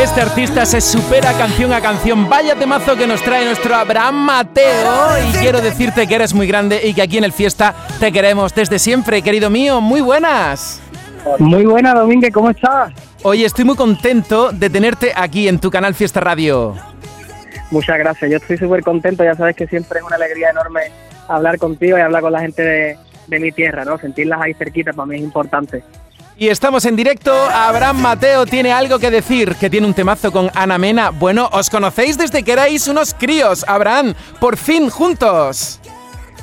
Este artista se supera canción a canción. Vaya temazo que nos trae nuestro Abraham Mateo. Y quiero decirte que eres muy grande y que aquí en el Fiesta te queremos desde siempre, querido mío. Muy buenas. Muy buena, Domínguez, ¿cómo estás? Oye, estoy muy contento de tenerte aquí en tu canal Fiesta Radio. Muchas gracias, yo estoy súper contento, ya sabes que siempre es una alegría enorme hablar contigo y hablar con la gente de, de mi tierra, ¿no? Sentirlas ahí cerquita para mí es importante. Y estamos en directo. Abraham Mateo tiene algo que decir, que tiene un temazo con Ana Mena. Bueno, os conocéis desde que erais unos críos. Abraham, por fin juntos.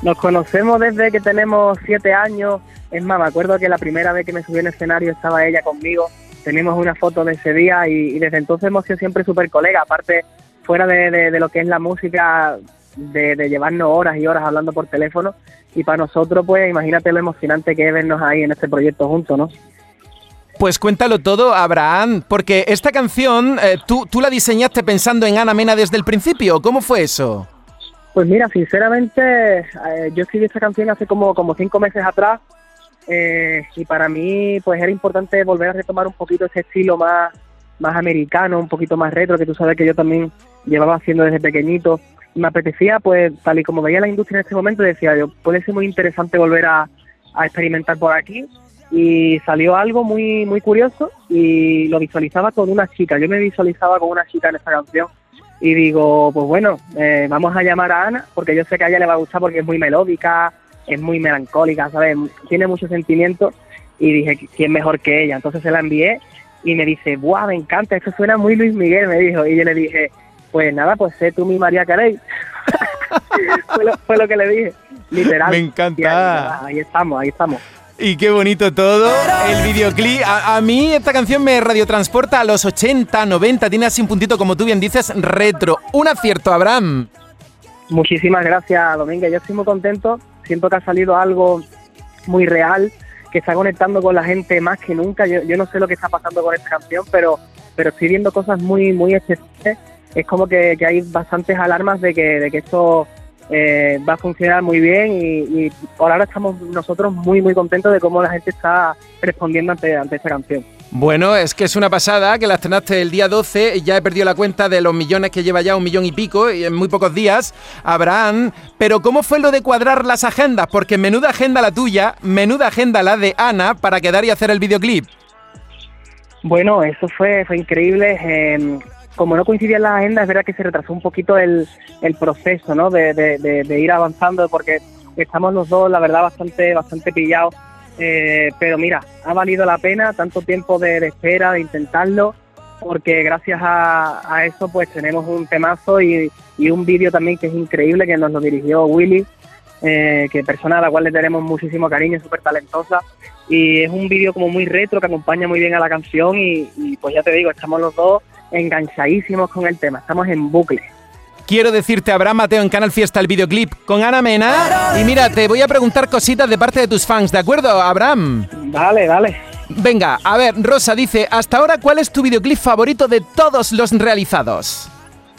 Nos conocemos desde que tenemos siete años. Es más, me acuerdo que la primera vez que me subí en escenario estaba ella conmigo. Tenemos una foto de ese día y, y desde entonces hemos sido siempre súper colegas. Aparte, fuera de, de- de lo que es la música, de, de llevarnos horas y horas hablando por teléfono. Y para nosotros, pues imagínate lo emocionante que es vernos ahí en este proyecto juntos, ¿no? Pues cuéntalo todo, Abraham, porque esta canción eh, ¿tú, tú la diseñaste pensando en Ana Mena desde el principio. ¿Cómo fue eso? Pues mira, sinceramente, eh, yo escribí esta canción hace como, como cinco meses atrás eh, y para mí pues era importante volver a retomar un poquito ese estilo más, más americano, un poquito más retro, que tú sabes que yo también llevaba haciendo desde pequeñito. Me apetecía, pues tal y como veía la industria en este momento, decía yo, puede ser muy interesante volver a, experimentar por aquí. Y salió algo muy, muy curioso y lo visualizaba con una chica. Yo me visualizaba con una chica en esta canción y digo, pues bueno, eh, vamos a llamar a Ana, porque yo sé que a ella le va a gustar porque es muy melódica, es muy melancólica, ¿sabes? Tiene mucho sentimiento y dije, ¿quién mejor que ella? Entonces se la envié y me dice, ¡buah, me encanta! Eso suena muy Luis Miguel, me dijo. Y yo le dije, pues nada, pues sé tú mi María Carey. fue, lo, fue lo que le dije, literal. Me encanta. Y ahí, ahí estamos, ahí estamos. Y qué bonito todo, el videoclip. A, a mí esta canción me radiotransporta a los 80, 90, tiene así un puntito, como tú bien dices, retro. Un acierto, Abraham. Muchísimas gracias, Domínguez. Yo estoy muy contento. Siento que ha salido algo muy real, que está conectando con la gente más que nunca. Yo, yo no sé lo que está pasando con esta canción, pero, pero estoy viendo cosas muy, muy especiales. Es como que, que hay bastantes alarmas de que, de que esto eh, va a funcionar muy bien y, y por ahora estamos nosotros muy, muy contentos de cómo la gente está respondiendo ante, ante esta canción. Bueno, es que es una pasada que la estrenaste el día 12, ya he perdido la cuenta de los millones que lleva ya, un millón y pico, y en muy pocos días, Abraham. Pero ¿cómo fue lo de cuadrar las agendas? Porque menuda agenda la tuya, menuda agenda la de Ana para quedar y hacer el videoclip. Bueno, eso fue, fue increíble. eh, como no coincidía en la agenda, es verdad que se retrasó un poquito el, el proceso, ¿no? De, de- ir avanzando, porque estamos los dos, la verdad, bastante, bastante pillados. Eh, pero mira, ha valido la pena tanto tiempo de, espera, de intentarlo, porque gracias a, a eso, pues tenemos un temazo y, y un vídeo también que es increíble, que nos lo dirigió Willy, eh, que persona a la cual le tenemos muchísimo cariño, súper talentosa. Y es un vídeo como muy retro que acompaña muy bien a la canción y, pues ya te digo, estamos los dos enganchadísimos con el tema, estamos en bucle. Quiero decirte, Abraham Mateo en Canal Fiesta, el videoclip con Ana Mena. Y mira, te voy a preguntar cositas de parte de tus fans, ¿de acuerdo, Abraham? Dale, dale. Venga, a ver, Rosa dice, hasta ahora, ¿cuál es tu videoclip favorito de todos los realizados?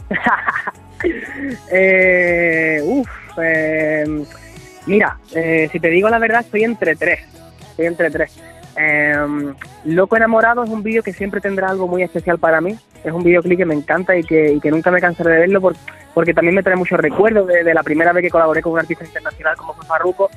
Eh, uf, eh, mira, eh, si te digo la verdad, estoy entre tres. Estoy entre tres. Eh, Loco Enamorado es un vídeo que siempre tendrá algo muy especial para mí. Es un videoclip que me encanta y que, nunca me cansaré de verlo por- porque también me trae muchos recuerdos de, de la primera vez que colaboré con un artista internacional como fue Farruko.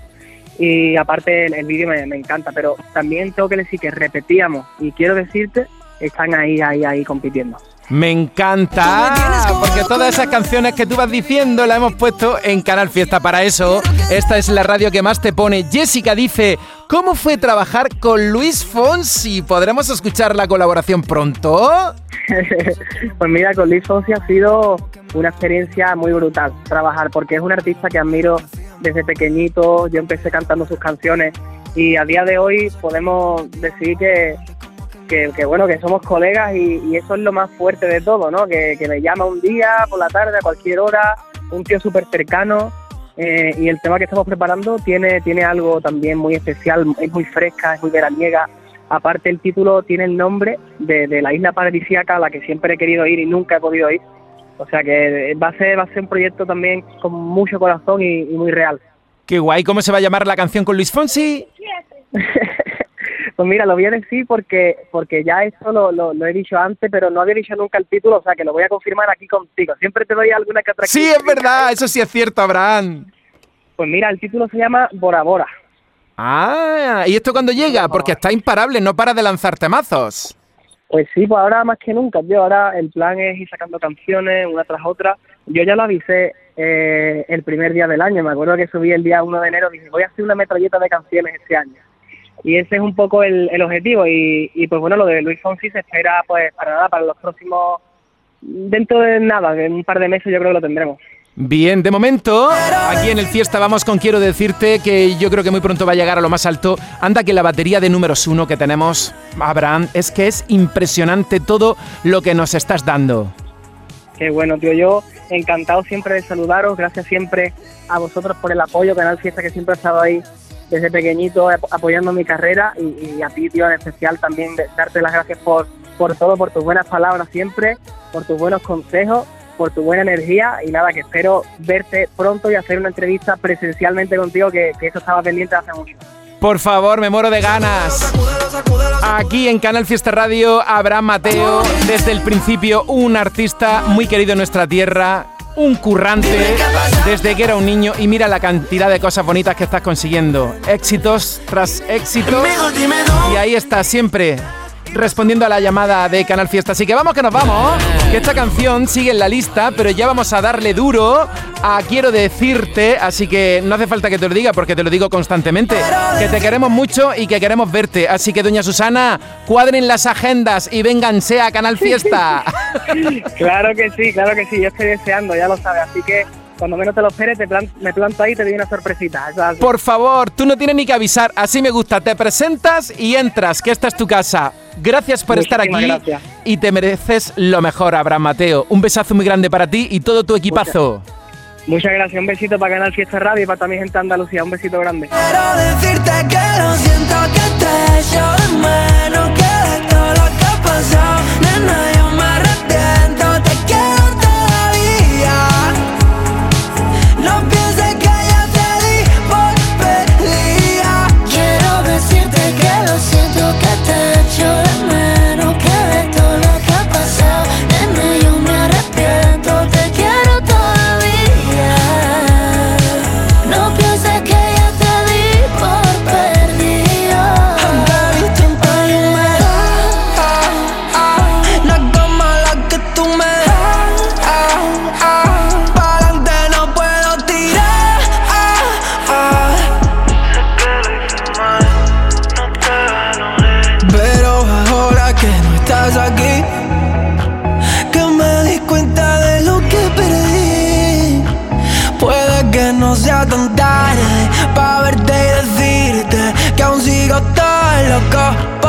Y aparte el, el vídeo me, me encanta, pero también tengo que decir que repetíamos y quiero decirte, están ahí, ahí, ahí compitiendo. Me encanta, porque todas esas canciones que tú vas diciendo las hemos puesto en Canal Fiesta. Para eso, esta es la radio que más te pone. Jessica dice, ¿cómo fue trabajar con Luis Fonsi? ¿Podremos escuchar la colaboración pronto? pues mira, con Luis Fonsi ha sido una experiencia muy brutal trabajar, porque es un artista que admiro desde pequeñito. Yo empecé cantando sus canciones y a día de hoy podemos decir que, que, que, bueno, que somos colegas y, y eso es lo más fuerte de todo, ¿no? Que, que me llama un día, por la tarde, a cualquier hora, un tío súper cercano. eh, y el tema que estamos preparando tiene, tiene algo también muy especial, es muy fresca, es muy veraniega. Aparte el título tiene el nombre de, de la isla paradisíaca a la que siempre he querido ir y nunca he podido ir. O sea que va a ser, va a ser un proyecto también con mucho corazón y, y muy real. Qué guay, ¿cómo se va a llamar la canción con Luis Fonsi? Pues mira, lo voy a decir porque porque ya esto lo, lo, he dicho antes, pero no había dicho nunca el título, o sea que lo voy a confirmar aquí contigo. Siempre te doy alguna que otra. Sí, es verdad, eso sí es cierto, Abraham. Pues mira, el título se llama Bora Bora. Ah, ¿y esto cuando llega? Porque está imparable, no para de lanzar temazos. Pues sí, pues ahora más que nunca, tío. Ahora el plan es ir sacando canciones una tras otra. Yo ya lo avisé eh, el primer día del año. Me acuerdo que subí el día 1 de enero. Dije, voy a hacer una metralleta de canciones este año. Y ese es un poco el, el objetivo. Y, y, pues bueno, lo de Luis Fonsi se espera, pues para nada, para los próximos. Dentro de nada, en un par de meses yo creo que lo tendremos. Bien, de momento, aquí en el Fiesta vamos con quiero decirte que yo creo que muy pronto va a llegar a lo más alto. Anda que la batería de números uno que tenemos, Abraham, es que es impresionante todo lo que nos estás dando. Qué bueno, tío. Yo encantado siempre de saludaros. Gracias siempre a vosotros por el apoyo, Canal Fiesta, que siempre ha estado ahí desde pequeñito apoyando mi carrera. Y, a ti, tío, en especial también darte las gracias por, por todo, por tus buenas palabras siempre, por tus buenos consejos por tu buena energía y nada, que espero verte pronto y hacer una entrevista presencialmente contigo, que, eso estaba pendiente hace mucho. Por favor, me muero de ganas. Aquí en Canal Fiesta Radio, Abraham Mateo, desde el principio un artista muy querido en nuestra tierra, un currante desde que era un niño y mira la cantidad de cosas bonitas que estás consiguiendo. Éxitos tras éxitos. Y ahí está siempre respondiendo a la llamada de Canal Fiesta. Así que vamos que nos vamos, que esta canción sigue en la lista, pero ya vamos a darle duro a Quiero decirte, así que no hace falta que te lo diga porque te lo digo constantemente, que te queremos mucho y que queremos verte. Así que doña Susana, cuadren las agendas y vénganse a Canal Fiesta. claro que sí, claro que sí, yo estoy deseando, ya lo sabes, así que cuando menos te lo esperes, te me planto ahí y te doy una sorpresita. Por favor, tú no tienes ni que avisar, así me gusta. Te presentas y entras, que esta es tu casa. Gracias por estar aquí y te mereces lo mejor, Abraham Mateo. Un besazo muy grande para ti y todo tu equipazo. Muchas, gracias, un besito para Canal Fiesta Radio y para toda mi gente de Andalucía, un besito grande. Quiero decirte que lo siento que te echo de menos, loco